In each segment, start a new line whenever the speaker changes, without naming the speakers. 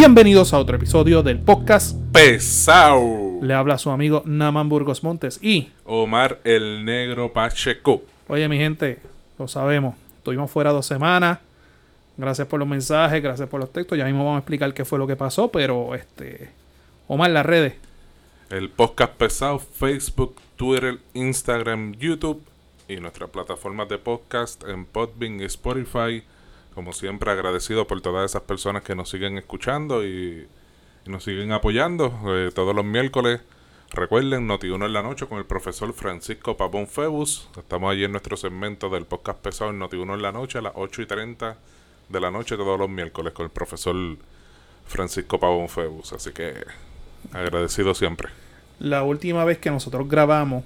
Bienvenidos a otro episodio del podcast
Pesao.
Le habla su amigo Naman Burgos Montes y...
Omar el Negro Pacheco.
Oye mi gente, lo sabemos, estuvimos fuera dos semanas. Gracias por los mensajes, gracias por los textos. Ya mismo vamos a explicar qué fue lo que pasó, pero este... Omar, las redes.
El podcast Pesao, Facebook, Twitter, Instagram, YouTube y nuestras plataformas de podcast en Podbean y Spotify. Como siempre, agradecido por todas esas personas que nos siguen escuchando y, nos siguen apoyando eh, todos los miércoles. Recuerden, Noti1 en la noche con el profesor Francisco Pavón Febus. Estamos allí en nuestro segmento del podcast pesado en Noti1 en la noche a las 8 y 30 de la noche todos los miércoles con el profesor Francisco Pavón Febus. Así que agradecido siempre.
La última vez que nosotros grabamos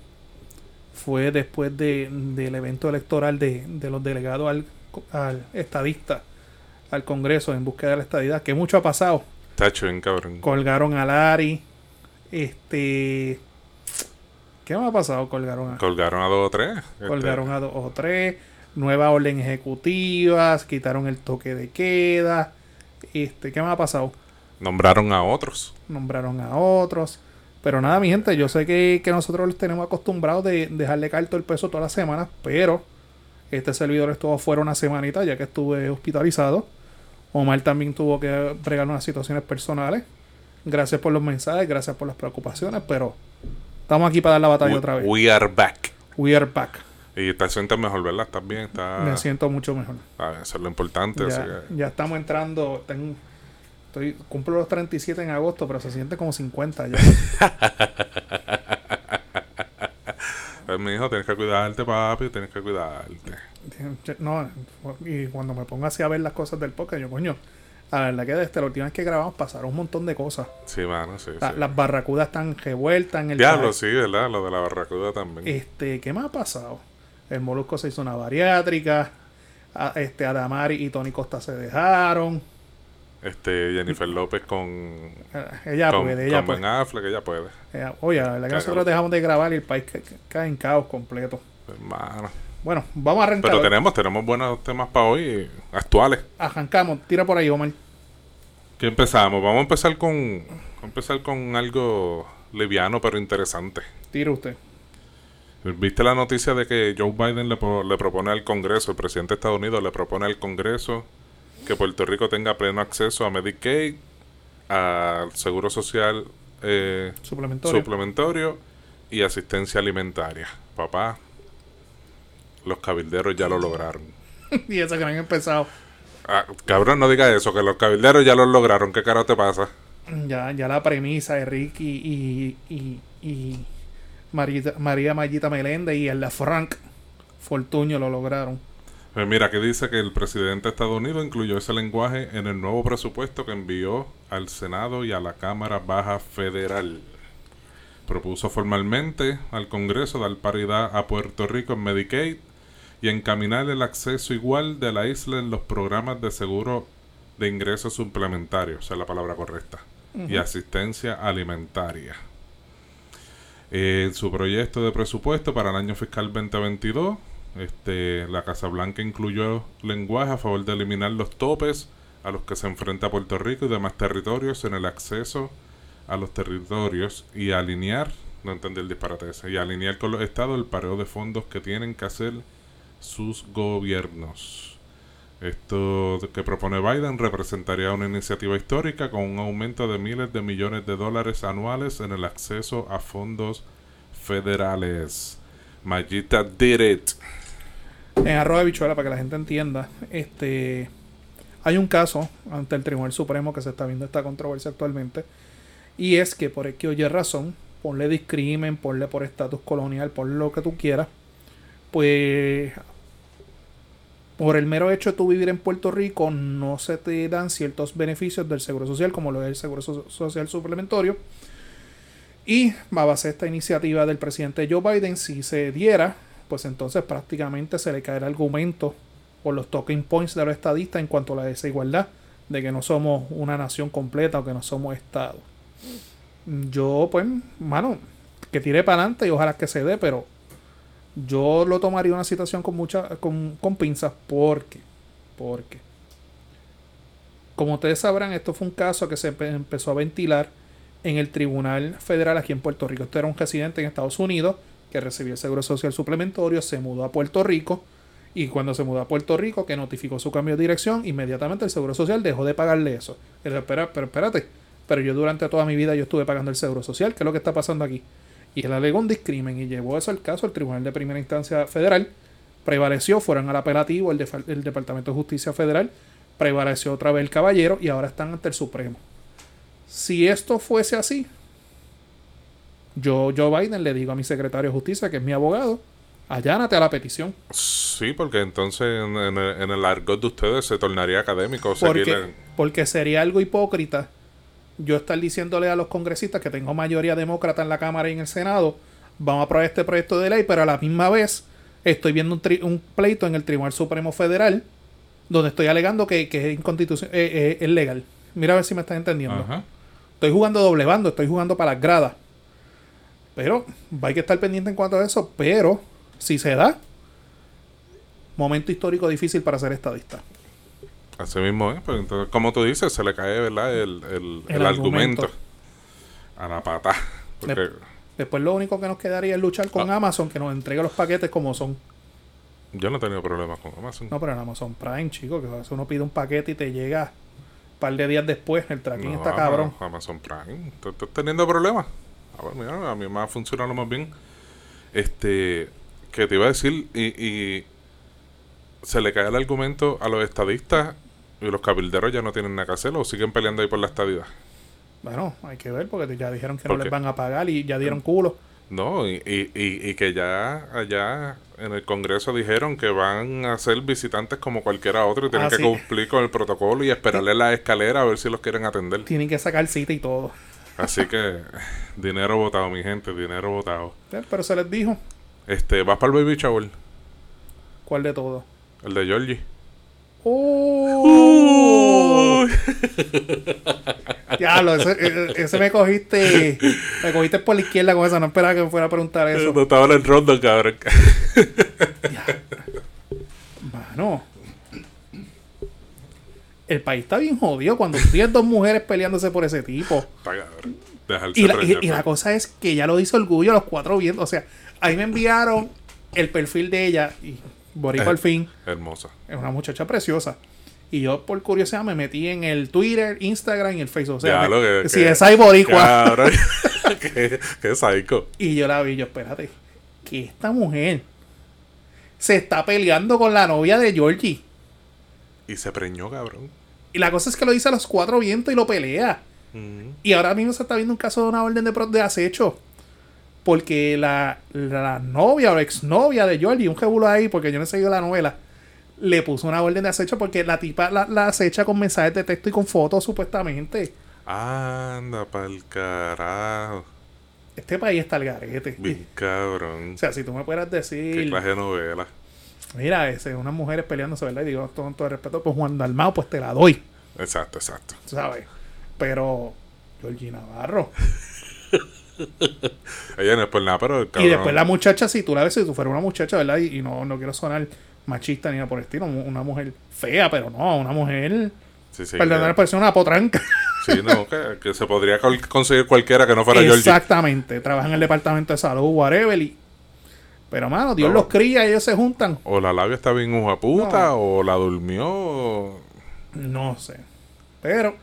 fue después de, del evento electoral de, de los delegados al, al estadista, al Congreso en búsqueda de la estadidad, que mucho ha pasado.
Tacho, bien cabrón.
Colgaron a Lari. Este. ¿Qué más ha pasado? Colgaron a,
Colgaron a dos o tres. este,
colgaron a dos o tres. Nueva orden ejecutiva. Quitaron el toque de queda. Este, ¿qué más ha pasado?
nombraron a otros.
Nombraron a otros. Pero nada, mi gente, yo sé que, que nosotros los tenemos acostumbrados de dejarle caer todo el peso todas las semanas, pero este servidor estuvo fuera una semanita ya que estuve hospitalizado. Omar también tuvo que bregar unas situaciones personales. Gracias por los mensajes, gracias por las preocupaciones, pero estamos aquí para dar la batalla
We,
otra vez.
we are back.
We are back.
Y te sientes mejor, ¿verdad? ¿Estás bien? Está,
Me siento mucho mejor.
Ah, eso es lo importante. así
Ya,
que-
ya estamos entrando. estoy, cumplo los 37 en agosto, pero se siente como 50 ya.
Pues, mi hijo, tienes que cuidarte, papi, tienes que cuidarte.
No, y cuando me pongo así a ver las cosas del podcast, yo, coño, la verdad que desde la última vez que grabamos pasaron un montón de cosas.
Sí, mano, sí.
La-
sí.
Las barracudas están revueltas en el
Diablo, sí, ¿verdad? Lo de la barracuda también.
Este, ¿qué más ha pasado? El Molusco se hizo una bariátrica. a- este, Adamari y Tony Costa se dejaron.
Este, Jennifer López con,
Eh, Ella
con,
puede, ella
con
puede.
Ben Affleck, ella puede.
Ella- oye, la verdad que nosotros dejamos de grabar y el país ca- ca- cae en caos completo.
Hermano.
Bueno, vamos a arrancar.
Pero tenemos, tenemos buenos temas para hoy, actuales.
Arrancamos, tira por ahí, Omar.
¿Qué empezamos? Vamos a empezar con, vamos a empezar con algo liviano pero interesante.
Tira usted.
¿Viste la noticia de que Joe Biden le, le propone al Congreso, el presidente de Estados Unidos le propone al Congreso que Puerto Rico tenga pleno acceso a Medicaid, al Seguro Social eh,
Suplementario.
suplementario y asistencia alimentaria? Papá, los cabilderos ya lo lograron.
y eso que no han empezado.
Ah, cabrón, no digas eso, que los cabilderos ya lo lograron. ¿Qué carajo te pasa?
Ya, ya la premisa de Ricky y, y, y Marita- María Mayita Meléndez y el de Frank Fortuño lo lograron.
Pues mira, que dice que el presidente de Estados Unidos incluyó ese lenguaje en el nuevo presupuesto que envió al Senado y a la Cámara Baja Federal. Propuso formalmente al Congreso dar paridad a Puerto Rico en Medicaid y encaminar el acceso igual de la isla en los programas de seguro de ingresos suplementarios, esa es la palabra correcta, y asistencia alimentaria. En su proyecto de presupuesto para el año fiscal 2022, este, la Casa Blanca incluyó lenguaje a favor de eliminar los topes a los que se enfrenta Puerto Rico y demás territorios en el acceso a los territorios y alinear, no entendí el disparate ese, y alinear con los estados el pareo de fondos que tienen que hacer sus gobiernos. Esto que propone Biden representaría una iniciativa histórica con un aumento de miles de millones de dólares anuales en el acceso a fondos federales. Mayita did it.
En arroba bichuela, para que la gente entienda, este hay un caso ante el Tribunal Supremo que se está viendo esta controversia actualmente. Y es que por el que oye razón, ponle discrimen, ponle por estatus colonial, ponle lo que tú quieras, pues por el mero hecho de tú vivir en Puerto Rico no se te dan ciertos beneficios del Seguro Social, como lo es el Seguro So- Social Suplementario. Y a base esta iniciativa del presidente Joe Biden, si se diera, pues entonces prácticamente se le cae el argumento por los talking points de los estadistas en cuanto a la desigualdad de que no somos una nación completa o que no somos Estado. Yo, pues, mano, que tire para adelante y ojalá que se dé, pero yo lo tomaría una situación con mucha con, con pinzas porque porque Como ustedes sabrán, esto fue un caso que se empe- empezó a ventilar en el Tribunal Federal aquí en Puerto Rico. Este era un residente en Estados Unidos que recibía el Seguro Social Suplementario, se mudó a Puerto Rico y cuando se mudó a Puerto Rico, que notificó su cambio de dirección, inmediatamente el Seguro Social dejó de pagarle eso. Y espera, pero espérate, pero yo durante toda mi vida yo estuve pagando el Seguro Social, ¿qué es lo que está pasando aquí? Y él alegó un discrimen y llevó eso al caso al Tribunal de Primera Instancia Federal. Prevaleció, fueron al apelativo, el, el Departamento de Justicia Federal, prevaleció otra vez el caballero y ahora están ante el Supremo. Si esto fuese así, yo, Joe Biden, le digo a mi secretario de Justicia, que es mi abogado, allánate a la petición.
Sí, porque entonces en, en el, en el argot de ustedes se tornaría académico.
Porque,
le-
porque sería algo hipócrita yo estar diciéndole a los congresistas que tengo mayoría demócrata en la Cámara y en el Senado, vamos a aprobar este proyecto de ley, pero a la misma vez estoy viendo un, tri- un pleito en el Tribunal Supremo Federal donde estoy alegando que, que es inconstitucional, eh, eh, es legal. Mira a ver si me estás entendiendo.
Ajá.
Estoy jugando doble bando, estoy jugando para las gradas. Pero hay que estar pendiente en cuanto a eso. Pero si se da, momento histórico difícil para ser estadista.
Así mismo es. Pero entonces, como tú dices, se le cae ¿verdad? El, el,
El
el argumento.
argumento.
a la pata. Porque,
Después lo único que nos quedaría es luchar con
Ah.
Amazon, que nos entregue los paquetes como son.
yo no he tenido problemas con Amazon.
No, pero en Amazon Prime, chico, que a veces uno pide un paquete y te llega un par de días después. El tracking
No,
está cabrón.
Amazon Prime. ¿Tú estás teniendo problemas? A ver, mira, a mí me ha funcionado más bien. Este, que te iba a decir, y, y se le cae el argumento a los estadistas y los cabilderos ya no tienen nada que hacer o siguen peleando ahí por la estadidad.
Bueno, hay que ver porque ya dijeron que
¿Por
no
qué?
les van a pagar y ya dieron culo.
No, y, y, y, y que ya allá en el Congreso dijeron que van a ser visitantes como cualquiera otro y tienen
Ah,
que
sí.
cumplir con el protocolo y esperarle la escalera a ver si los quieren atender.
Tienen que sacar cita y todo.
Así que dinero votado, mi gente, dinero votado.
Eh, Pero se les dijo.
Este, ¿vas para el baby shower?
¿Cuál de todo?
El de Georgie.
¡Oh! Diablo, ese, ese- ese me cogiste. Me cogiste por la izquierda con esa. No esperaba que me fuera a preguntar eso.
No estaba en el rondo, cabrón.
Mano. El país está bien jodido cuando tú tienes dos mujeres peleándose por ese tipo. Y la, y- la cosa es que ya lo dice orgullo los cuatro viendo. O sea, ahí me enviaron el perfil de ella. Y Boricua
Eh.
al fin.
Hermosa.
Es una muchacha preciosa. Y yo, por curiosidad, me metí en el Twitter, Instagram y el Facebook. O sea,
Ya,
me-
lo que-
si
que-
esa hay boricua.
Qué, qué psycho.
Y yo la vi, yo, espérate, que esta mujer se está peleando con la novia de Georgie.
Y se preñó, cabrón.
Y la cosa es que lo dice a los cuatro vientos y lo pelea.
Mm.
Y ahora mismo se está viendo un caso de una orden de, de acecho. Porque la, la novia o exnovia de Georgie, un jebulo ahí, porque yo no he seguido la novela, le puso una orden de acecho porque la tipa la, la acecha con mensajes de texto y con fotos, supuestamente.
Anda pa'l carajo.
Este país está al garete.
Bien cabrón.
O sea, si tú me pudieras
Qué
decir,
clase de novela.
Mira, ese, unas mujeres peleándose, ¿verdad? Y digo, con todo el respeto, pues Juan Dalmao, pues te la doy,
Exacto, exacto.
¿sabes? Pero, Georgie Navarro.
Ella no es por nada, pero el
Y
cabrón.
después la muchacha, si tú la ves, si tú fueras una muchacha, ¿verdad? Y, y no, no quiero sonar machista ni nada por el estilo, una mujer fea, pero no, una mujer,
Sí, sí,
perdón la expresión, una potranca.
sí, no, que, que se podría conseguir cualquiera que no fuera Georgie.
Exactamente, trabaja en el departamento de salud, whatever. Y... Pero, mano, Dios
No.
los cría y ellos se juntan.
O la labia está bien hija puta,
No.
o la durmió. o-
No sé. Pero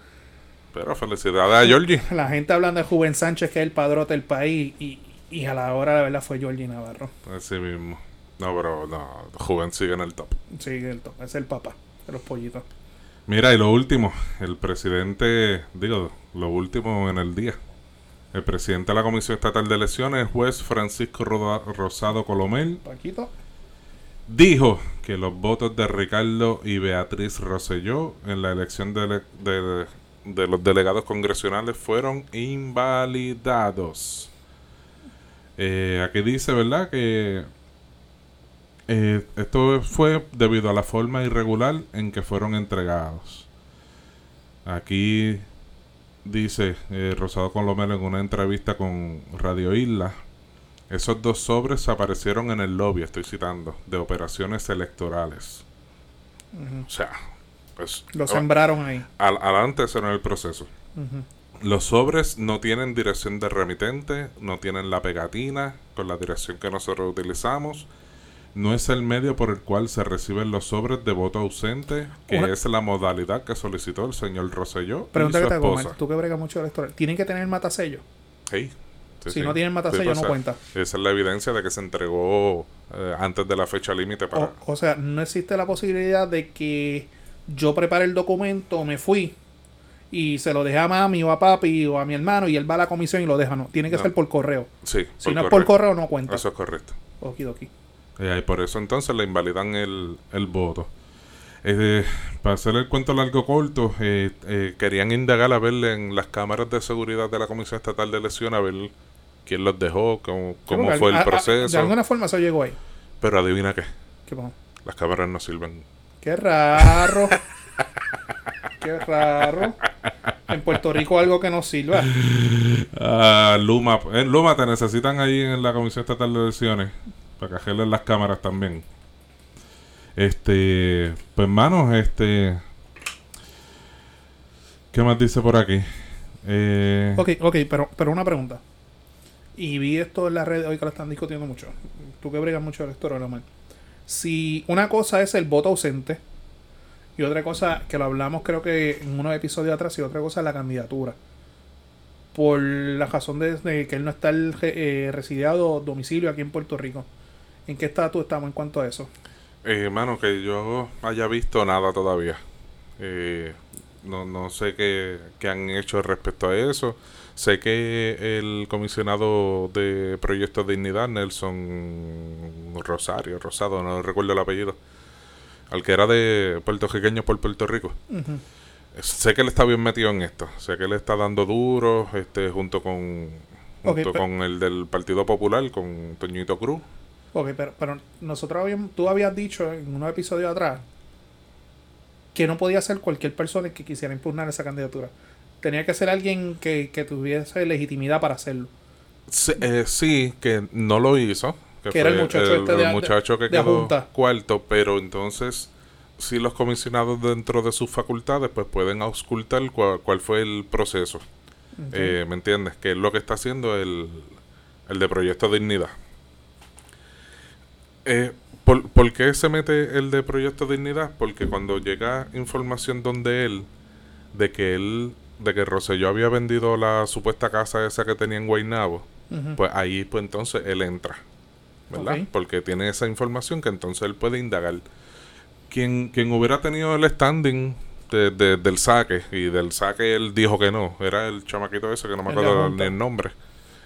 Pero felicidades a Georgie.
la gente hablando de Juven Sánchez, que es el padrote del país, y, y a la hora, la verdad, fue Georgie Navarro.
Así mismo. No, pero no, Juven sigue en el top.
Sí, el top, es el papá de los pollitos.
Mira, y lo último, el presidente, digo, lo último en el día. El presidente de la Comisión Estatal de Elecciones, el juez Francisco Rosado Colomel,
Paquito.
dijo que los votos de Ricardo y Beatriz Rosselló en la elección de, ele- de- de los delegados congresionales fueron invalidados. Eh, aquí dice, ¿verdad? Que eh, esto fue debido a la forma irregular en que fueron entregados. Aquí dice eh, Rosado Colomel en una entrevista con Radio Isla. Esos dos sobres aparecieron en el lobby, estoy citando, de operaciones electorales. O sea, Pues,
Lo
ah,
sembraron ahí.
al- adelante, es el proceso. Los sobres no tienen dirección de remitente, no tienen la pegatina con la dirección que nosotros utilizamos. No es el medio por el cual se reciben los sobres de voto ausente, que
Una-
es la modalidad que solicitó el señor Rosselló y
Pregunta
su
que te hago,
esposa.
Tú que bregas mucho electoral. ¿Tienen que tener matasello?
Sí, sí,
Si
sí.
no tienen matasello,
pues,
no
esa-
cuenta.
Esa es la evidencia de que se entregó eh, antes de la fecha límite para...
O, o sea, no existe la posibilidad de que yo prepare el documento, me fui y se lo dejé a mami o a papi o a mi hermano y él va a la comisión y lo deja. No, tiene que
No.
ser por correo.
Sí,
Si no es por correo, no cuenta.
Eso es correcto.
Okidoki.
Eh, y por eso entonces le invalidan el, el voto. Eh, para hacer el cuento largo corto, eh, eh, querían indagar a ver en las cámaras de seguridad de la Comisión Estatal de Elecciones a ver quién los dejó, cómo, cómo fue
a-
el
a- de
proceso.
alguna forma eso llegó ahí.
Pero adivina qué,
¿Qué pasó?
las cámaras no sirven.
Qué raro. Qué raro. En Puerto Rico algo que no sirva.
Ah, Luma, eh, Luma te necesitan ahí en la Comisión Estatal de Elecciones para que arreglen las cámaras también. Este, pues hermanos, este, ¿qué más dice por aquí? Eh,
Ok, ok, pero, pero una pregunta. Y vi esto en la red hoy que lo están discutiendo mucho. Tú que bregas mucho electoral, Omar. Si una cosa es el voto ausente y otra cosa, que lo hablamos creo que en unos episodios atrás, y otra cosa es la candidatura. Por la razón de, que él no está el, eh, residiado domicilio aquí en Puerto Rico. ¿En qué estatus estamos en cuanto a eso?
Eh, mano, que yo haya visto nada todavía. Eh, no, no sé qué, qué han hecho respecto a eso. Sé que el comisionado de Proyecto Dignidad, Nelson Rosario, Rosado, no recuerdo el apellido, al que era de puertorriqueño por Puerto Rico.
Ujú.
Sé que él está bien metido en esto. Sé que él está dando duro, este, junto con, junto con el del Partido Popular, con Toñito Cruz.
Ok, pero, pero nosotros habíamos, tú habías dicho en unos episodios atrás que no podía ser cualquier persona que quisiera impugnar esa candidatura. Tenía que ser alguien que, que tuviese legitimidad para hacerlo.
Sí, eh, sí, que no lo hizo.
Que era el muchacho este de-
muchacho que
de
quedó
Junta.
cuarto, pero entonces sí los comisionados dentro de sus facultades pues pueden auscultar cuál, cuál fue el proceso. Eh, ¿Me entiendes? Que es lo que está haciendo el, el de Proyecto Dignidad. Eh, ¿por, por qué se mete el de Proyecto Dignidad? Porque cuando llega información donde él, de que él, de que Rosselló había vendido la supuesta casa esa que tenía en Guaynabo, pues ahí pues entonces él entra, ¿verdad? Porque tiene esa información que entonces él puede indagar. Quien, quien hubiera tenido el standing de- de- del saque, y del saque él dijo que no, era el chamaquito ese que no me acuerdo ni el nombre.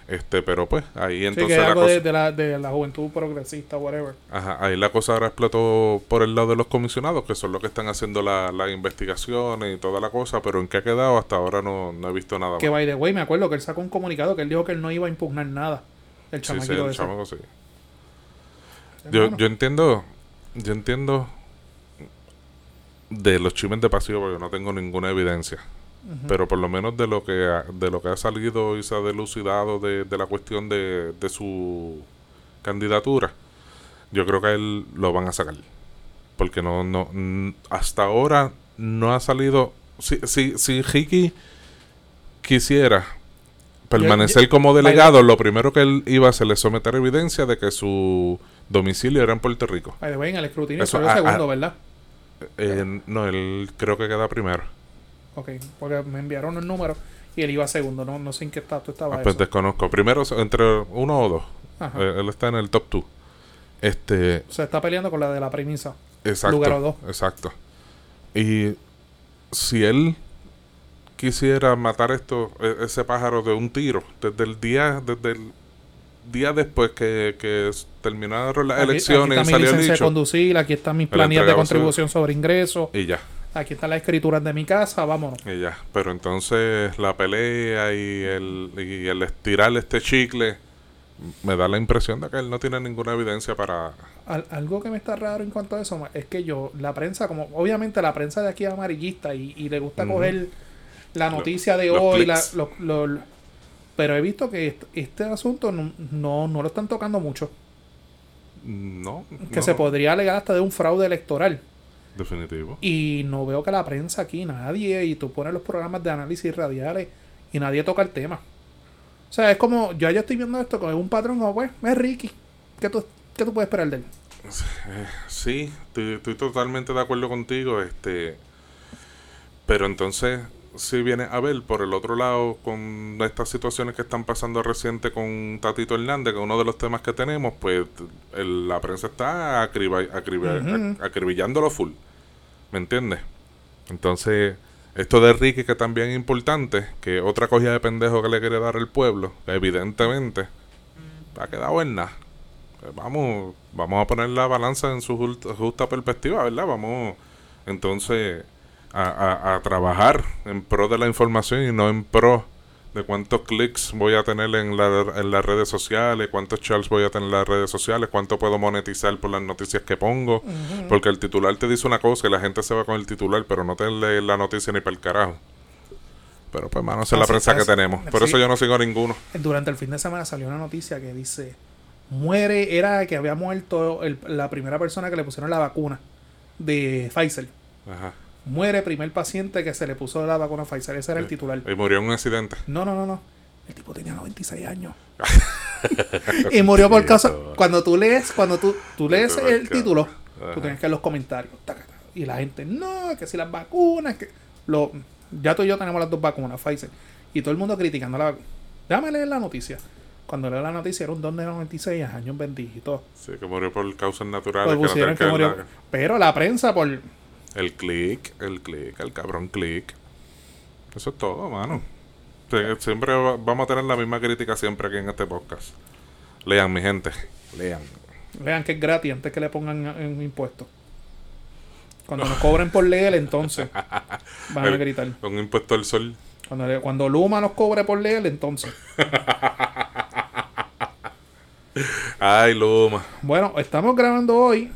Este, pero pues ahí
Sí, que
entonces
es
la
algo
cosa,
de, de la, de la juventud progresista, whatever.
ajá, ahí la cosa ahora explotó por el lado de los comisionados, que son los que están haciendo la- las investigaciones y toda la cosa, pero en qué ha quedado hasta ahora no, no he visto nada
Que
más.
by the way, me acuerdo que él sacó un comunicado que él dijo que él no iba a impugnar nada. El
Sí, sí,
chamaquito
el
ese.
chamaco sí. Yo, yo entiendo, yo entiendo de los chimes de pasivo porque no tengo ninguna evidencia. Pero por lo menos de lo que ha, de lo que ha salido y se ha delucidado de, de la cuestión de, de su candidatura, yo creo que a él lo van a sacar. Porque no, no, hasta ahora no ha salido. Si, si, si Ricky quisiera permanecer como delegado, lo primero que él iba a hacer es someter evidencia de que su domicilio era en Puerto Rico.
En el escrutinio
Eso, ah,
segundo,
ah.
¿verdad?
Eh, no, él creo que queda primero.
Ok, porque me enviaron el número y él iba segundo. No, no sé en qué estatus estaba
Ah, pues
eso.
desconozco. Primero entre uno o dos.
Ajá.
Eh, él está en el top 2. Este,
Se está peleando con la de la premisa.
exacto.
Lugar dos.
Exacto. Y si él quisiera matar esto, e- ese pájaro de un tiro, desde el día, desde el día después que, que terminaron las
Aquí-
elecciones
aquí está mi
salió el
licencia de
dicho,
conducir, aquí están mis planillas de contribución sobre ingresos,
y ya,
aquí están las escrituras de mi casa, vámonos.
y ya. Pero entonces la pelea y el, y el estirar este chicle, me da la impresión de que él no tiene ninguna evidencia para...
Al- algo que me está raro en cuanto a eso es que yo, la prensa, como obviamente la prensa de aquí es amarillista y, y le gusta coger la
Lo-
noticia de hoy, la- lo- lo- pero he visto que est- este, asunto no, no, no lo están tocando mucho.
No.
Que
no.
se podría alegar hasta de un fraude electoral.
Definitivo.
Y no veo que la prensa aquí, nadie, y tú pones los programas de análisis radiales y nadie toca el tema. O sea, es como, yo ya estoy viendo esto con un patrón como, pues, es Ricky. ¿Qué tú, qué tú puedes esperar de él?
Sí, estoy, estoy totalmente de acuerdo contigo. Este, pero entonces, si viene a ver por el otro lado con estas situaciones que están pasando reciente con Tatito Hernández, que uno de los temas que tenemos, pues el- la prensa está acriba- acriba-
Ujú.
ac- acribillándolo full. ¿Me entiendes? Entonces, esto de Ricky que también es importante, que otra cogida de pendejo que le quiere dar el pueblo, evidentemente, ha quedado en nada. Eh, Vamos, vamos a poner la balanza en su justa, perspectiva, ¿verdad? Vamos entonces a trabajar en pro de la información y no en pro de cuántos clics voy a tener en, la- en las redes sociales, cuántos charts voy a tener en las redes sociales, cuánto puedo monetizar por las noticias que pongo. Porque el titular te dice una cosa y la gente se va con el titular, pero no te lee la noticia ni para el carajo. Pero pues, mano, esa es la prensa que tenemos. Por
sí.
eso yo no sigo a ninguno.
Durante el fin de semana salió una noticia que dice, muere, era que había muerto el- la primera persona que le pusieron la vacuna de Pfizer.
Ajá.
Muere primer paciente que se le puso la vacuna Pfizer. Ese era el titular.
Y murió en un accidente.
No, no, no, no. El tipo tenía 96 años. y murió por causa. Cuando tú lees, cuando tú, tú lees el título, tú tienes que ver los comentarios. Y la gente, no, que si las vacunas, que. Lo, ya tú y yo tenemos las dos vacunas, Pfizer. Y todo el mundo criticando la vacuna. Déjame leer la noticia. Cuando leo la noticia era un don de 96 años, bendito.
Sí, que murió por causas naturales.
Pues
que no
que murió. Pero la prensa, por.
El click, el click, el cabrón click. Eso es todo, mano. Sí, siempre va- vamos a tener la misma crítica siempre aquí en este podcast. Lean, mi gente. Lean.
Vean que es gratis antes que le pongan en impuestos. Cuando nos cobren por leer, entonces van a gritar.
Un impuesto al sol.
Cuando, le- cuando Luma nos cobre por leer, entonces.
Ay, Luma.
Bueno, estamos grabando hoy,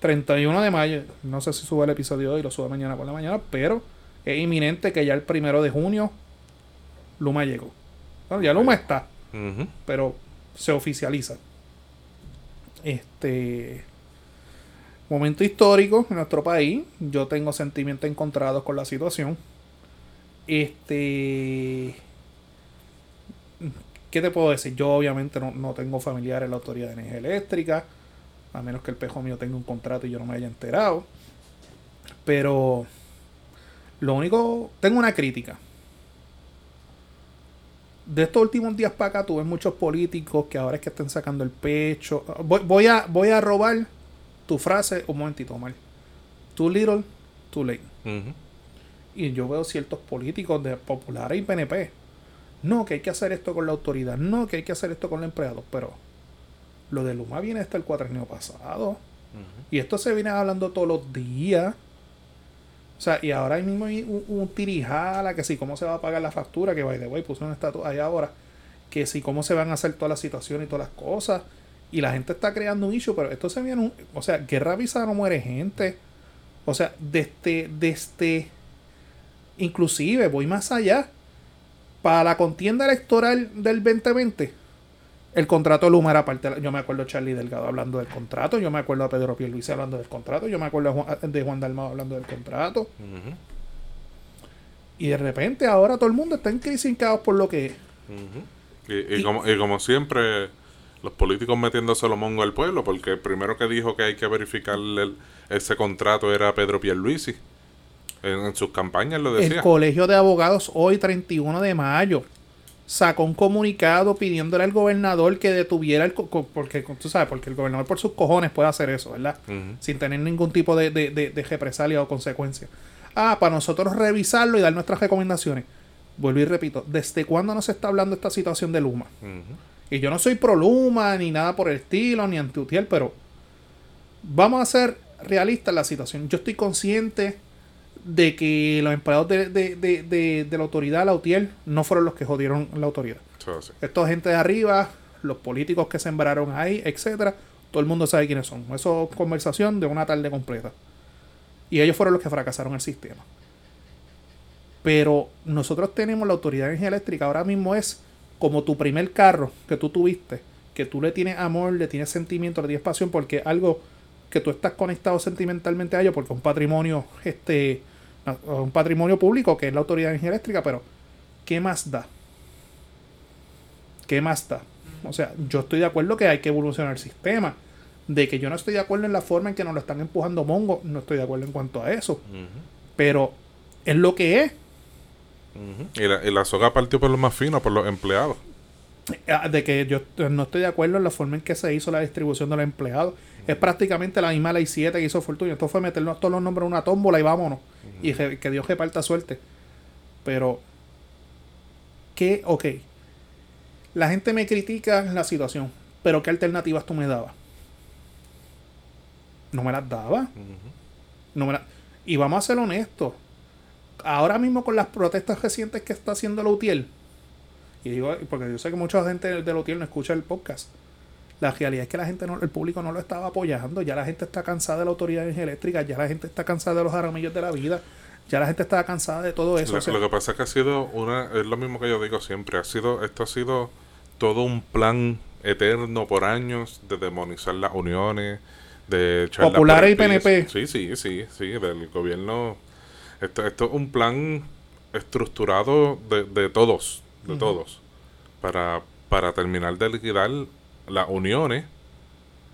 31 de mayo. No sé si sube el episodio hoy, lo sube mañana por la mañana, pero es inminente que ya el primero de junio Luma llegó. Bueno, ya Luma está, pero se oficializa. Este momento histórico en nuestro país. Yo tengo sentimientos encontrados con la situación. Este. ¿Qué te puedo decir? Yo obviamente no, no tengo familiares en la Autoridad de Energía Eléctrica. A menos que el pejo mío tenga un contrato y yo no me haya enterado. Pero. Lo único. Tengo una crítica. De estos últimos días para acá tuve muchos políticos que ahora es que están sacando el pecho. Voy, voy a, voy a robar tu frase un momentito, Omar. Too little, too late. Y yo veo ciertos políticos de populares y PNP. No, que hay que hacer esto con la autoridad. No, que hay que hacer esto con los empleados. Pero lo de Luma viene hasta el cuatrenio pasado. Y esto se viene hablando todos los días. O sea, y ahora mismo hay un, un tirijala que si cómo se va a pagar la factura, que by the way puse un estatus ahí ahora, que si cómo se van a hacer todas las situaciones y todas las cosas. Y la gente está creando un issue, pero esto se viene un, o sea, guerra avisada no muere gente. O sea, desde, desde, inclusive voy más allá. Para la contienda electoral del 2020, el contrato de Luma era parte. de la- Yo me acuerdo a Charlie Delgado hablando del contrato. Yo me acuerdo a Pedro Pierluisi hablando del contrato. Yo me acuerdo a Juan- de Juan Dalmao hablando del contrato. Y de repente ahora todo el mundo está en crisis en caos por lo que es.
Y, y
Y-
como, y como siempre, los políticos metiéndose los mongos al pueblo, porque el primero que dijo que hay que verificar el- ese contrato era Pedro Pierluisi. En, en sus campañas lo
El
decía.
Colegio de Abogados hoy, 31 de mayo, sacó un comunicado pidiéndole al gobernador que detuviera el... porque tú sabes, porque el gobernador por sus cojones puede hacer eso, ¿verdad? Sin tener ningún tipo de, de, de- de represalia o consecuencia. Ah, para nosotros revisarlo y dar nuestras recomendaciones. Vuelvo y repito, ¿desde cuándo nos está hablando esta situación de Luma? Y yo no soy pro Luma, ni nada por el estilo, ni antiutiel, pero vamos a ser realistas en la situación. Yo estoy consciente de que los empleados de, de- de- de- de la autoridad, la UTIEL, no fueron los que jodieron la autoridad.
Eso así.
Esto es gente de arriba, los políticos que sembraron ahí, etcétera, todo el mundo sabe quiénes son. Eso es conversación de una tarde completa. Y ellos fueron los que fracasaron el sistema. Pero nosotros tenemos la autoridad de energía eléctrica, ahora mismo es como tu primer carro que tú tuviste, que tú le tienes amor, le tienes sentimiento, le tienes pasión, porque algo que tú estás conectado sentimentalmente a ellos porque es un patrimonio, este, un patrimonio público que es la Autoridad de Energía Eléctrica, pero ¿qué más da? ¿Qué más da? O sea, yo estoy de acuerdo que hay que evolucionar el sistema. De que yo no estoy de acuerdo en la forma en que nos lo están empujando Mongo, no estoy de acuerdo en cuanto a eso. Pero es lo que es.
y, la, y la soga partió por lo más fino, por los empleados.
Ah, de que yo no estoy de acuerdo en la forma en que se hizo la distribución de los empleados. Es prácticamente la misma ley 7 que hizo Fortuna. Esto fue meternos todos los nombres en una tómbola y vámonos. Y que Dios reparta suerte. Pero, ¿qué? Ok. La gente me critica la situación. Pero ¿qué alternativas tú me dabas? No me las daba. no me Y vamos a ser honestos. Ahora mismo con las protestas recientes que está haciendo la UTIEL. Y digo, porque yo sé que mucha gente de UTIEL no escucha el podcast. La realidad es que la gente no, el público no lo estaba apoyando. Ya la gente está cansada de la autoridad eléctrica, ya la gente está cansada de los aramillos de la vida, ya la gente está cansada de todo eso.
Lo, que pasa es que ha sido una, es lo mismo que yo digo siempre, ha sido, esto ha sido todo un plan eterno por años de demonizar las uniones, de
populares y PNP.
Sí, sí, sí, sí, del gobierno. Esto, esto es un plan estructurado de, de todos, de todos, para, para terminar de liquidar las uniones,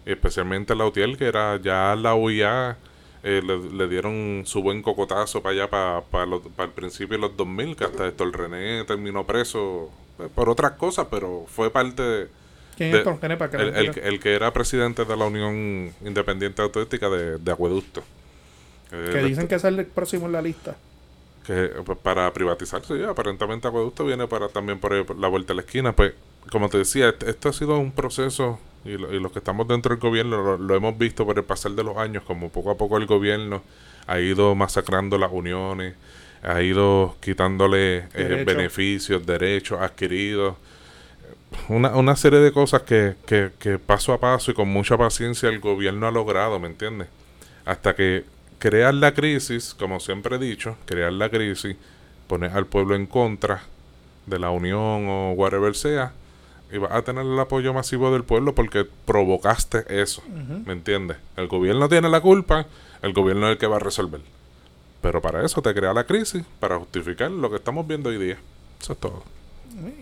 especialmente la UTIEL, que era ya la UIA, eh, le, dieron su buen cocotazo para allá, para, para, el principio de los 2000, que hasta esto el René terminó preso eh, por otras cosas, pero fue parte de...
¿Quién es René
para el, el, que era presidente de la Unión Independiente Autética de, de Acueducto.
Eh, que dicen que es el próximo en la lista
que pues, para privatizarse ya aparentemente acueducto viene para también por, la vuelta a la esquina. Pues como te decía esto ha sido un proceso y, los que estamos dentro del gobierno lo, hemos visto por el pasar de los años como poco a poco el gobierno ha ido masacrando las uniones ha ido quitándole eh, beneficios derechos adquiridos. Una, una serie de cosas que, que, que paso a paso y con mucha paciencia el gobierno ha logrado ¿me entiendes? hasta que crear la crisis, como siempre he dicho, crear la crisis, poner al pueblo en contra de la unión o whatever sea, y vas a tener el apoyo masivo del pueblo porque provocaste eso, ¿me entiendes? El gobierno tiene la culpa, el gobierno es el que va a resolver. Pero para eso te crea la crisis, para justificar lo que estamos viendo hoy día. Eso es todo.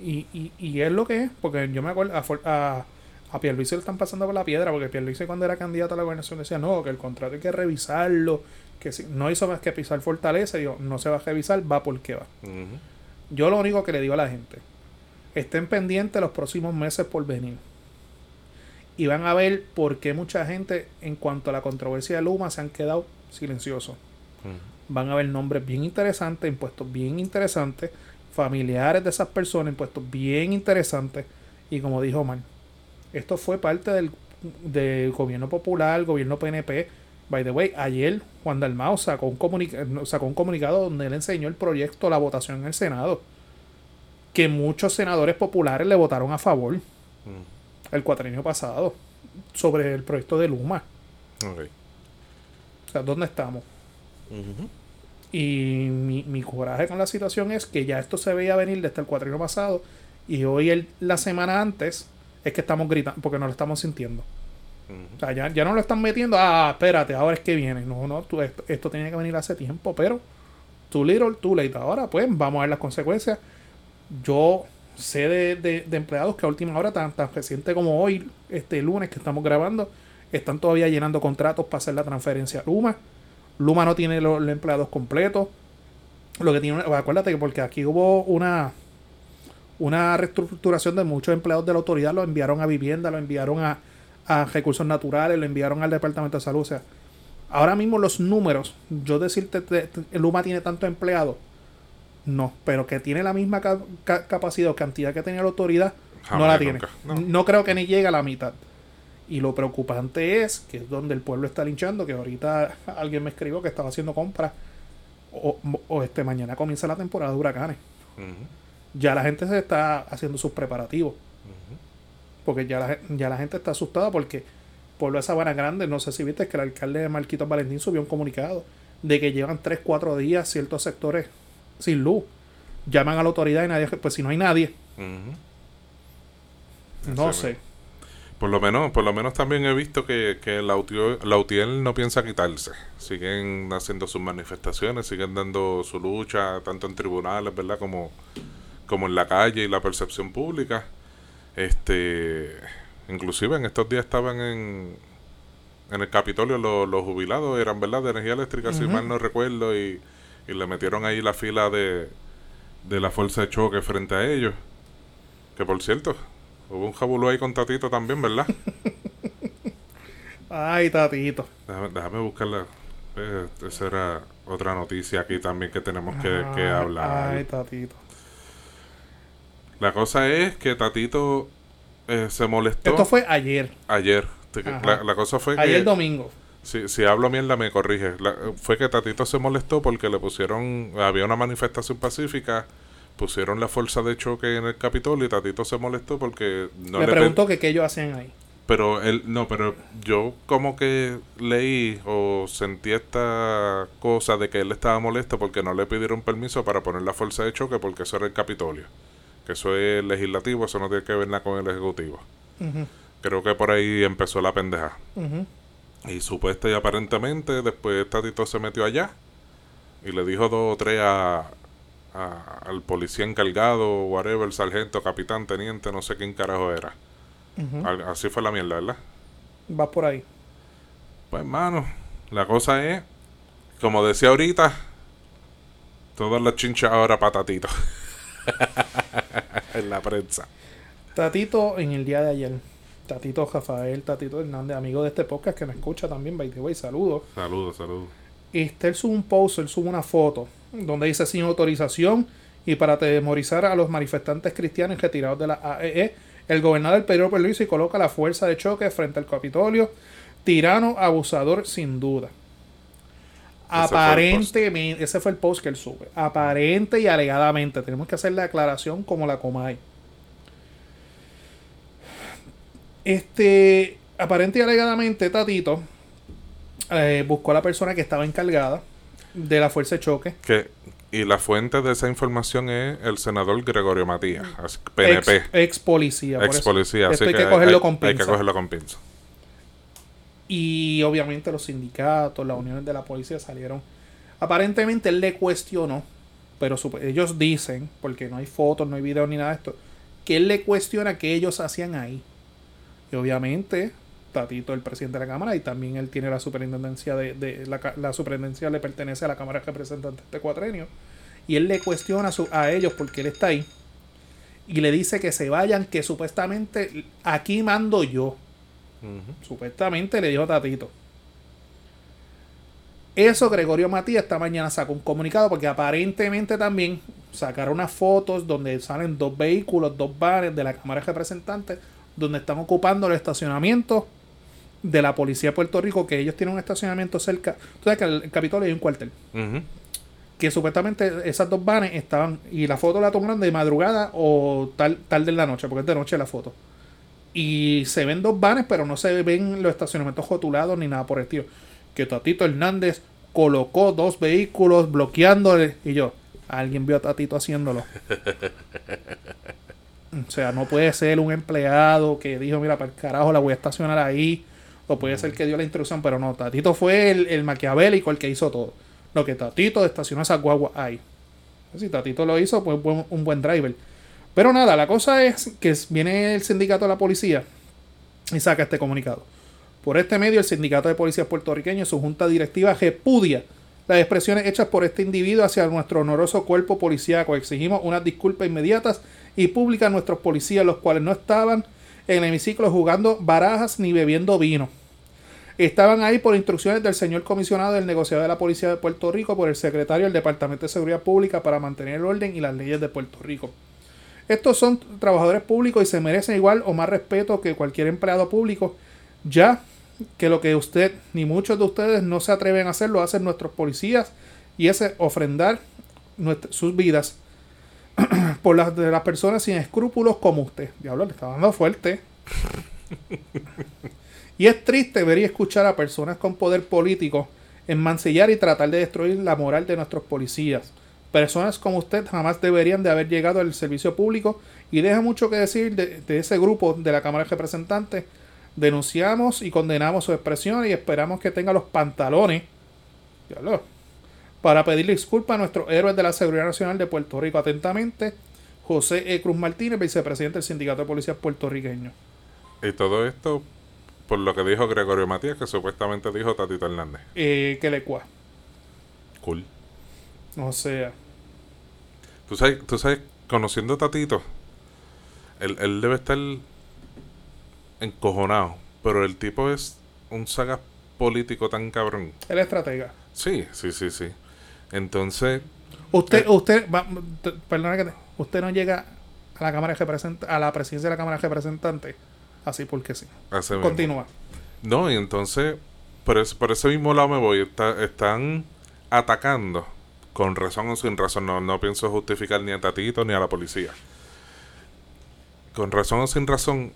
Y, y, y es lo que es, porque yo me acuerdo, a, a Pierluisi le están pasando por la piedra, porque Pierluisi cuando era candidato a la gobernación decía, no, que el contrato hay que revisarlo, que si, no hizo más que pisar Fortaleza, y no se va a revisar, va porque va. Yo lo único que le digo a la gente, estén pendientes los próximos meses por venir. Y van a ver por qué mucha gente, en cuanto a la controversia de Luma, se han quedado silenciosos. Van a ver nombres bien interesantes, impuestos bien interesantes, familiares de esas personas, impuestos bien interesantes. Y como dijo Omar, esto fue parte del, del gobierno popular, gobierno PNP. By the way, ayer Juan Dalmao sacó un, sacó un comunicado donde él enseñó el proyecto, la votación en el Senado. Que muchos senadores populares le votaron a favor mm. el cuatrienio pasado sobre el proyecto de Luma. O sea, ¿dónde estamos? Y mi, mi, coraje con la situación es que ya esto se veía venir desde el cuatrienio pasado y hoy, el, la semana antes, es que estamos gritando, porque no lo estamos sintiendo. O sea, ya, ya, no lo están metiendo, ah, espérate, ahora es que viene. No, no, tú, esto, esto tenía que venir hace tiempo, pero too little, too late. Ahora, pues, vamos a ver las consecuencias. Yo sé de, de, empleados que a última hora, tan, tan reciente como hoy, este lunes que estamos grabando, están todavía llenando contratos para hacer la transferencia a Luma. Luma no tiene los, empleados completos. Lo que tiene, acuérdate que porque aquí hubo una una reestructuración de muchos empleados de la autoridad, lo enviaron a vivienda, lo enviaron a, recursos naturales, lo enviaron al Departamento de Salud. O sea, ahora mismo los números, yo decirte, Luma tiene tantos empleados, no, pero que tiene la misma capacidad o cantidad que tenía la autoridad, no la tiene. no. creo que ni llegue a la mitad. Y lo preocupante es que es donde el pueblo está linchando, que ahorita alguien me escribió que estaba haciendo compras o, este mañana comienza la temporada de huracanes ya la gente se está haciendo sus preparativos. Porque ya la, ya la gente está asustada porque Pueblo de Sabana Grande, no sé si viste que el alcalde de Marquito Valentín subió un comunicado de que llevan 3, 4 días ciertos sectores sin luz. Llaman a la autoridad y nadie, pues si no hay nadie. No sé.
Por lo menos, por lo menos también he visto que, que la, UTIEL, la UTIEL no piensa quitarse. Siguen haciendo sus manifestaciones, siguen dando su lucha, tanto en tribunales, ¿verdad? Como, como en la calle y la percepción pública. Este, inclusive en estos días estaban en, en el Capitolio los, los jubilados, eran, ¿verdad? De energía eléctrica, si mal no recuerdo, y, y le metieron ahí la fila de, de la fuerza de choque frente a ellos. Que por cierto, hubo un jabulú ahí con Tatito también, ¿verdad?
Ay, tatito.
Déjame, déjame buscarla. Eh, esa era otra noticia aquí también que tenemos que, que hablar.
Ay, tatito.
La cosa es que Tatito eh, se molestó
Esto fue ayer.
ayer. La, la cosa fue que...
Ayer domingo.
Si, si hablo mierda, me corrige. La- fue que Tatito se molestó porque le pusieron. Había una manifestación pacífica. Pusieron la fuerza de choque en el Capitolio y Tatito se molestó porque no
me
le.
preguntó que qué ellos hacían ahí.
Pero él. No, pero yo como que leí o sentí esta cosa de que él estaba molesto porque no le pidieron permiso para poner la fuerza de choque porque eso era el Capitolio. Que eso es legislativo, eso no tiene que ver nada con el Ejecutivo. Creo que por ahí empezó la pendeja. Y supuesta y aparentemente después Tatito se metió allá y le dijo dos o tres a, a- al policía encargado, whatever, sargento, capitán, teniente, no sé quién carajo era. Así fue la mierda, ¿verdad?
Va por ahí.
Pues hermano, la cosa es, como decía ahorita, todas las chinchas ahora para Tatito. en la prensa.
Tatito en el día de ayer. Tatito Rafael, Tatito Hernández, amigo de este podcast que me escucha también, by the way, saludos.
Saludos, saludos.
Este, él sube un post, él sube una foto donde dice sin autorización y para atemorizar a los manifestantes cristianos retirados de la AEE, el gobernador del Pedro Pierluisi coloca la fuerza de choque frente al Capitolio, tirano, abusador, sin duda. Aparentemente, ese fue el post que él sube. Aparente y alegadamente, tenemos que hacer la aclaración como la Comay. Este, aparente y alegadamente, Tatito eh, buscó a la persona que estaba encargada de la fuerza de choque.
Que, y la fuente de esa información es el senador Gregorio Matías, PNP.
Ex, ex policía. por
Ex
eso.
policía,
esto
así
hay que cogerlo
hay-
con
Hay que cogerlo con pinza.
Y obviamente los sindicatos, las uniones de la policía salieron. Aparentemente él le cuestionó, pero sup- ellos dicen, porque no hay fotos, no hay videos ni nada de esto, que él le cuestiona qué ellos hacían ahí. Y obviamente, Tatito, el presidente de la Cámara, y también él tiene la superintendencia de, la, superintendencia le pertenece a la Cámara de Representantes de Cuatrenio. Y él le cuestiona su- a ellos porque él está ahí. Y le dice que se vayan, que supuestamente aquí mando yo. Supuestamente le dijo Tatito. Eso Gregorio Matías esta mañana sacó un comunicado porque aparentemente también sacaron unas fotos donde salen dos vehículos, dos bares de la Cámara de Representantes donde están ocupando el estacionamiento de la policía de Puerto Rico, que ellos tienen un estacionamiento cerca. Tú sabes que el, el Capitolio hay un cuartel. Que supuestamente esas dos vanes estaban. Y la foto la tomaron de madrugada o tal, tarde en la noche, porque es de noche la foto. Y se ven dos vanes, pero no se ven los estacionamientos rotulados ni nada por el estilo. Que Tatito Hernández colocó dos vehículos bloqueándole. Y yo, alguien vio a Tatito haciéndolo. O sea, no puede ser un empleado que dijo, mira, para el carajo la voy a estacionar ahí. O puede ser que dio la instrucción, pero no, Tatito fue el, el maquiavélico el que hizo todo. Lo que Tatito estacionó esa guagua ahí. Si Tatito lo hizo, pues un buen driver. Pero nada, la cosa es que viene el sindicato de la policía y saca este comunicado. Por este medio, el Sindicato de Policías Puertorriqueños, su junta directiva, repudia las expresiones hechas por este individuo hacia nuestro honoroso cuerpo policíaco. Exigimos unas disculpas inmediatas y públicas a nuestros policías, los cuales no estaban en el hemiciclo jugando barajas ni bebiendo vino. Estaban ahí por instrucciones del señor comisionado del negociado de la Policía de Puerto Rico por el secretario del Departamento de Seguridad Pública para mantener el orden y las leyes de Puerto Rico. Estos son trabajadores públicos y se merecen igual o más respeto que cualquier empleado público, ya que lo que usted ni muchos de ustedes no se atreven a hacer lo hacen nuestros policías y es ofrendar nuestra- sus vidas por las de las personas sin escrúpulos como usted. Diablo, le está dando fuerte. Y es triste ver y escuchar a personas con poder político enmancillar y tratar de destruir la moral de nuestros policías. Personas como usted jamás deberían de haber llegado al servicio público y deja mucho que decir de, de ese grupo de la Cámara de Representantes. Denunciamos y condenamos su expresión y esperamos que tenga los pantalones diablo, para pedirle disculpas a nuestros héroes de la Seguridad Nacional de Puerto Rico. Atentamente, José E. Cruz Martínez, vicepresidente del Sindicato de Policías Puertorriqueños.
Y todo esto por lo que dijo Gregorio Matías, que supuestamente dijo Tatito Hernández.
Eh, que le cua.
Cool.
O sea.
Tú sabes, tú sabes conociendo a Tatito, él, él debe estar encojonado, pero el tipo es un saga político tan cabrón.
El estratega.
Sí, sí, sí, sí. Entonces,
Usted,
Eh.
usted, va, perdona que te- usted no llega a la Cámara de a la presidencia de la Cámara de Representantes, así porque sí.
mismo.
Continúa.
No, y entonces, por, eso, por ese mismo lado me voy. Está- están atacando, con razón o sin razón. No, no pienso justificar ni a Tatito ni a la policía. Con razón o sin razón,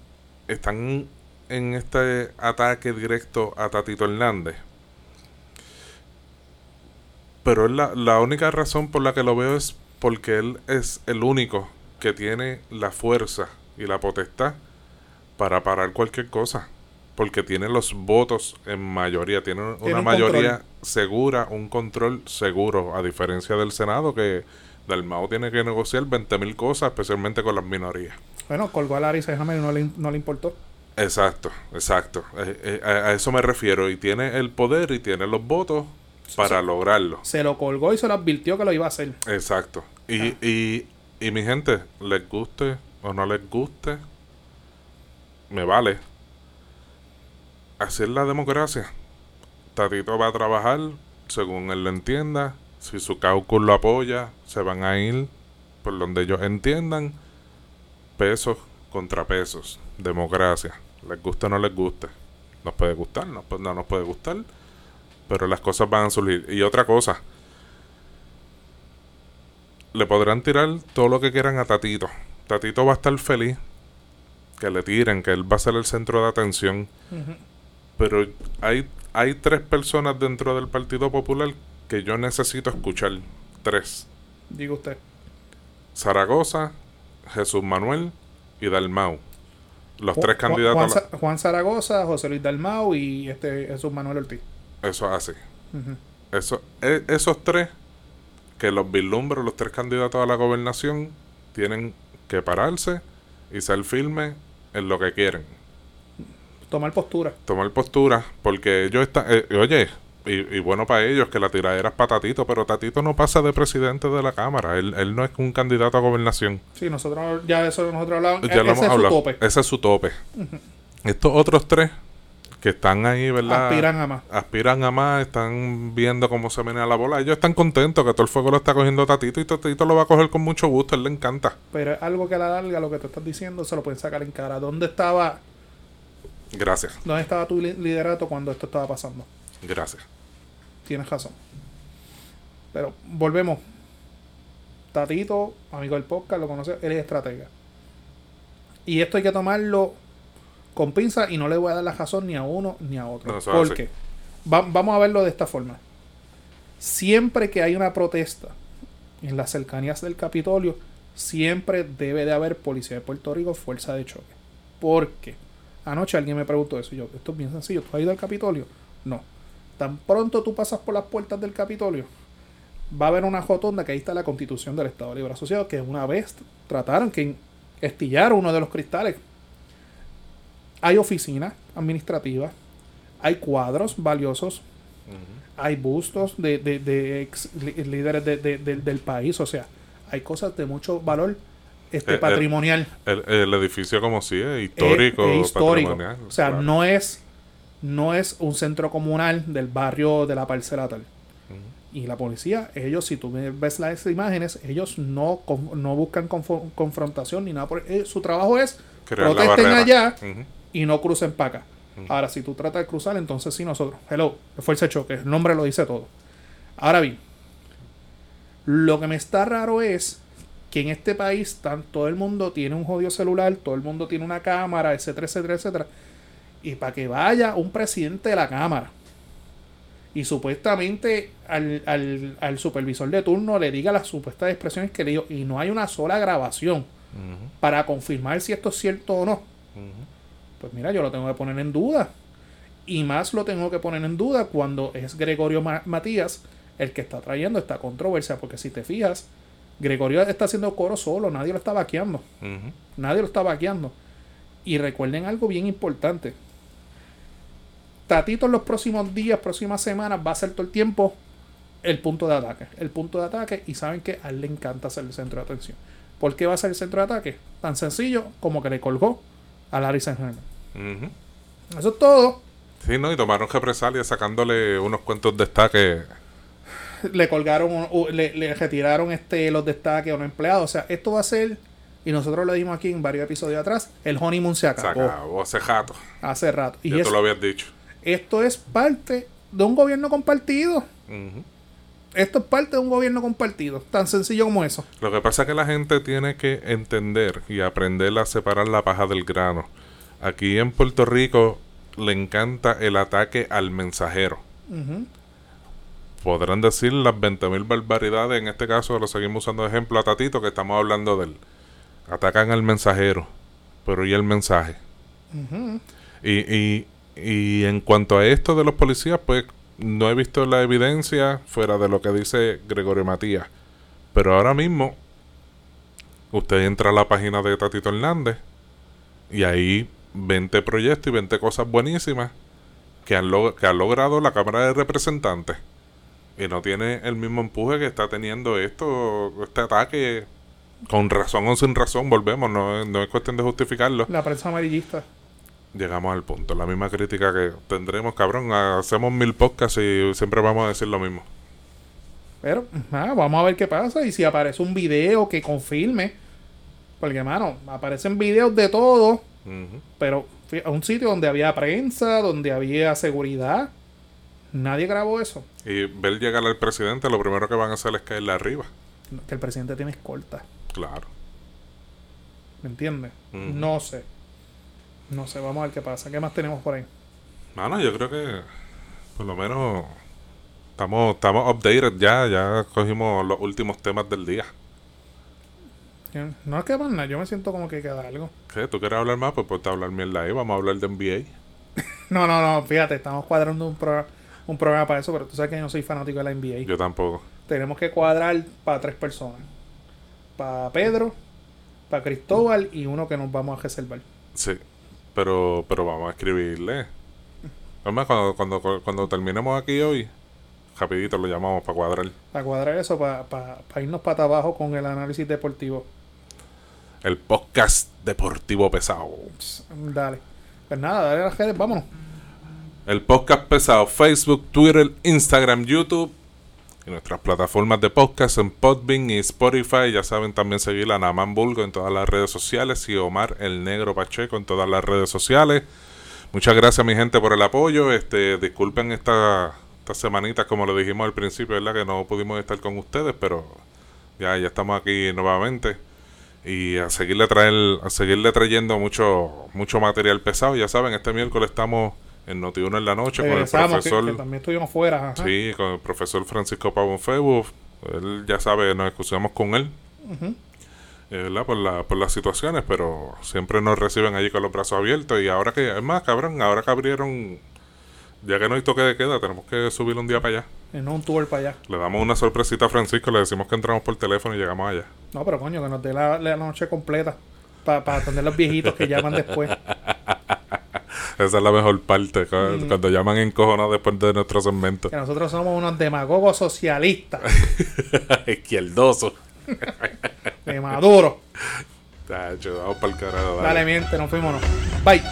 están en este ataque directo a Tatito Hernández. Pero la, la única razón por la que lo veo es porque él es el único que tiene la fuerza y la potestad para parar cualquier cosa. Porque tiene los votos en mayoría, tiene
Tiene
una
un
mayoría segura, un control seguro, a diferencia del Senado que Dalmau tiene que negociar 20.000 cosas, especialmente con las minorías.
Bueno, colgó a Larry Hammer y no le, no le importó.
Exacto, exacto. Eh, eh, a, a eso me refiero. Y tiene el poder y tiene los votos para lograrlo.
Se lo colgó y se lo advirtió que lo iba a hacer.
Exacto. Y, y, y mi gente, les guste o no les guste, me vale. Así es la democracia. Tatito va a trabajar según él lo entienda. Si su caucus lo apoya, se van a ir por donde ellos entiendan. Pesos contra pesos. Democracia. Les guste o no les guste. Nos puede gustar, no, no nos puede gustar. Pero las cosas van a surgir. Y otra cosa le podrán tirar todo lo que quieran a Tatito. Tatito va a estar feliz que le tiren, que él va a ser el centro de atención. Pero hay, hay tres personas dentro del Partido Popular que yo necesito escuchar. Tres.
Diga usted.
Zaragoza, Jesús Manuel y Dalmau. Los
Ju-
tres candidatos.
Juan,
la-
Zaragoza, José Luis Dalmau y este Jesús Manuel Ortiz.
Eso es así. Eso, e- esos tres, que los vislumbro, los tres candidatos a la gobernación, tienen que pararse y ser firmes en lo que quieren.
Tomar postura.
Tomar postura, porque ellos están. eh, oye, y, y bueno para ellos que la tiradera es para Tatito, pero Tatito no pasa de presidente de la Cámara. Él, él no es un candidato a gobernación.
Sí, nosotros ya de eso nosotros hablamos.
Ya lo
Ese
hemos
es su
hablado.
tope.
Ese es su tope. Estos otros tres que están ahí, ¿verdad?
Aspiran a más.
aspiran a más, están viendo cómo se menea la bola. Ellos están contentos que todo el fuego lo está cogiendo Tatito y Tatito lo va a coger con mucho gusto, él le encanta.
Pero es algo que a la larga, lo que tú estás diciendo, se lo pueden sacar en cara. ¿Dónde estaba,
Gracias,
dónde estaba tu li- liderato cuando esto estaba pasando?
gracias.
Tienes razón. Pero volvemos. Tatito, amigo del podcast, lo conoce, él es estratega. Y esto hay que tomarlo con pinza y no le voy a dar la razón ni a uno ni a otro.
No,
Porque va- vamos a verlo de esta forma. Siempre que hay una protesta en las cercanías del Capitolio, siempre debe de haber policía de Puerto Rico, fuerza de choque. Porque anoche alguien me preguntó eso. y yo, esto es bien sencillo. ¿Tú has ido al Capitolio? No. Tan pronto tú pasas por las puertas del Capitolio, va a haber una rotonda que ahí está la Constitución del Estado Libre Asociado, que una vez trataron que estillar uno de los cristales. Hay oficinas administrativas, hay cuadros valiosos, hay bustos de, de- de ex líderes de- de- de- del país, o sea, hay cosas de mucho valor este
Eh, eh,
patrimonial.
El, el edificio como si es histórico,
Es- es histórico.
patrimonial,
O sea,
claro.
no es no es un centro comunal del barrio de la parcela tal. Y la policía, ellos, si tú ves las imágenes, ellos no, no buscan confrontación ni nada. Por, eh, su trabajo es
Crear
protesten allá y no crucen para acá. Ahora, si tú tratas de cruzar, entonces sí nosotros. Hello, fuerza de choque. El nombre lo dice todo. Ahora bien, lo que me está raro es que en este país tan, todo el mundo tiene un jodido celular, todo el mundo tiene una cámara, etcétera, etcétera, etcétera. Y para que vaya un presidente de la cámara y supuestamente al, al- al supervisor de turno le diga las supuestas expresiones que le dio y no hay una sola grabación para confirmar si esto es cierto o no. Pues mira, yo lo tengo que poner en duda. Y más lo tengo que poner en duda cuando es Gregorio Ma- Matías el que está trayendo esta controversia. Porque si te fijas, Gregorio está haciendo coro solo, nadie lo está vaqueando. Nadie lo está vaqueando. Y recuerden algo bien importante. Tatito en los próximos días, próximas semanas, va a ser todo el tiempo el punto de ataque. El punto de ataque. Y saben que a él le encanta ser el centro de atención. ¿Por qué va a ser el centro de ataque? Tan sencillo como que le colgó a Larry. Germain.
Ujú.
Eso es todo.
Sí, ¿no? Y tomaron represalias sacándole unos cuantos destaques.
Le colgaron, le, le retiraron este, los destaques a un empleado. O sea, esto va a ser, y nosotros lo dimos aquí en varios episodios atrás, el honeymoon se
Se
acabó
acabó hace jato.
hace rato. Y
Ya
es-
tú lo habías dicho.
esto es parte de un gobierno compartido. Esto es parte de un gobierno compartido. Tan sencillo como eso.
Lo que pasa es que la gente tiene que entender y aprender a separar la paja del grano. Aquí en Puerto Rico le encanta el ataque al mensajero. Podrán decir las 20.000 barbaridades, en este caso lo seguimos usando de ejemplo a Tatito, que estamos hablando del Atacan al mensajero, pero ¿y el mensaje? Y, y, y en cuanto a esto de los policías, pues no he visto la evidencia fuera de lo que dice Gregorio Matías. Pero ahora mismo, usted entra a la página de Tatito Hernández y ahí 20 proyectos y 20 cosas buenísimas que, han log- que ha logrado la Cámara de Representantes. Y no tiene el mismo empuje que está teniendo esto, este ataque. Con razón o sin razón, volvemos, no, es- no es cuestión de justificarlo
La prensa amarillista.
llegamos al punto. La misma crítica que tendremos, cabrón. Hacemos mil podcasts y siempre vamos a decir lo mismo.
Pero, ah, vamos a ver qué pasa. Y si aparece un video que confirme. Porque, mano, aparecen videos de todo. Pero a un sitio donde había prensa, donde había seguridad. Nadie grabó eso.
Y ver llegar al presidente, lo primero que van a hacer es caerle arriba.
Que el presidente tiene escolta.
Claro.
¿Me entiendes? No sé. No sé, vamos a ver qué pasa. ¿Qué más tenemos por ahí?
Mano, yo creo que por lo menos estamos, estamos updated ya. Ya cogimos los últimos temas del día.
No es que más nada, yo me siento como que queda algo.
¿Qué? ¿Tú quieres hablar más? Pues ponte a hablar mierda ahí. Vamos a hablar de NBA.
No, no, no, fíjate, estamos cuadrando un, pro- un programa para eso, pero tú sabes que yo no soy fanático de la NBA.
Yo tampoco.
Tenemos que cuadrar para tres personas. Para Pedro, para Cristóbal y uno que nos vamos a reservar.
Sí. Pero, pero vamos a escribirle. Además, cuando, cuando, cuando terminemos aquí hoy, rapidito lo llamamos para cuadrar.
Para cuadrar eso, para, para, para irnos para abajo con el análisis deportivo.
El podcast deportivo pesado.
Dale. Pues nada, dale a las redes, vámonos.
El podcast pesado, Facebook, Twitter, Instagram, YouTube y nuestras plataformas de podcast en Podbean y Spotify. Ya saben también seguir a Naman Bulgo en todas las redes sociales y Omar el Negro Pacheco en todas las redes sociales. Muchas gracias mi gente por el apoyo. Este, disculpen esta, estas semanitas como lo dijimos al principio, ¿verdad? Que no pudimos estar con ustedes, pero ya, ya estamos aquí nuevamente. Y a seguirle traer, a seguirle trayendo mucho, mucho material pesado. Ya saben, este miércoles estamos en Noti1 en la noche con el
que,
profesor.
que también estuvimos fuera. ajá.
Sí, con el profesor Francisco Pavón Febu. Él ya sabe, nos excusamos con él. Eh, ¿verdad? Por, la, por las situaciones, pero siempre nos reciben allí con los brazos abiertos. Y ahora que, es más, cabrón, ahora que abrieron, ya que no hay toque de queda, tenemos que subir un día para allá.
En un tour para allá.
Le damos una sorpresita a Francisco, le decimos que entramos por teléfono y llegamos allá.
No, pero coño, que nos dé la, la noche completa. Para atender a los viejitos que llaman después.
Esa es la mejor parte, cu- cuando llaman encojonados después de nuestro segmento.
Que nosotros somos unos demagogos socialistas.
Izquierdoso.
de Maduro.
Tacho, vamos para el carajo.
Dale, miente, nos fuimos. no. Bye.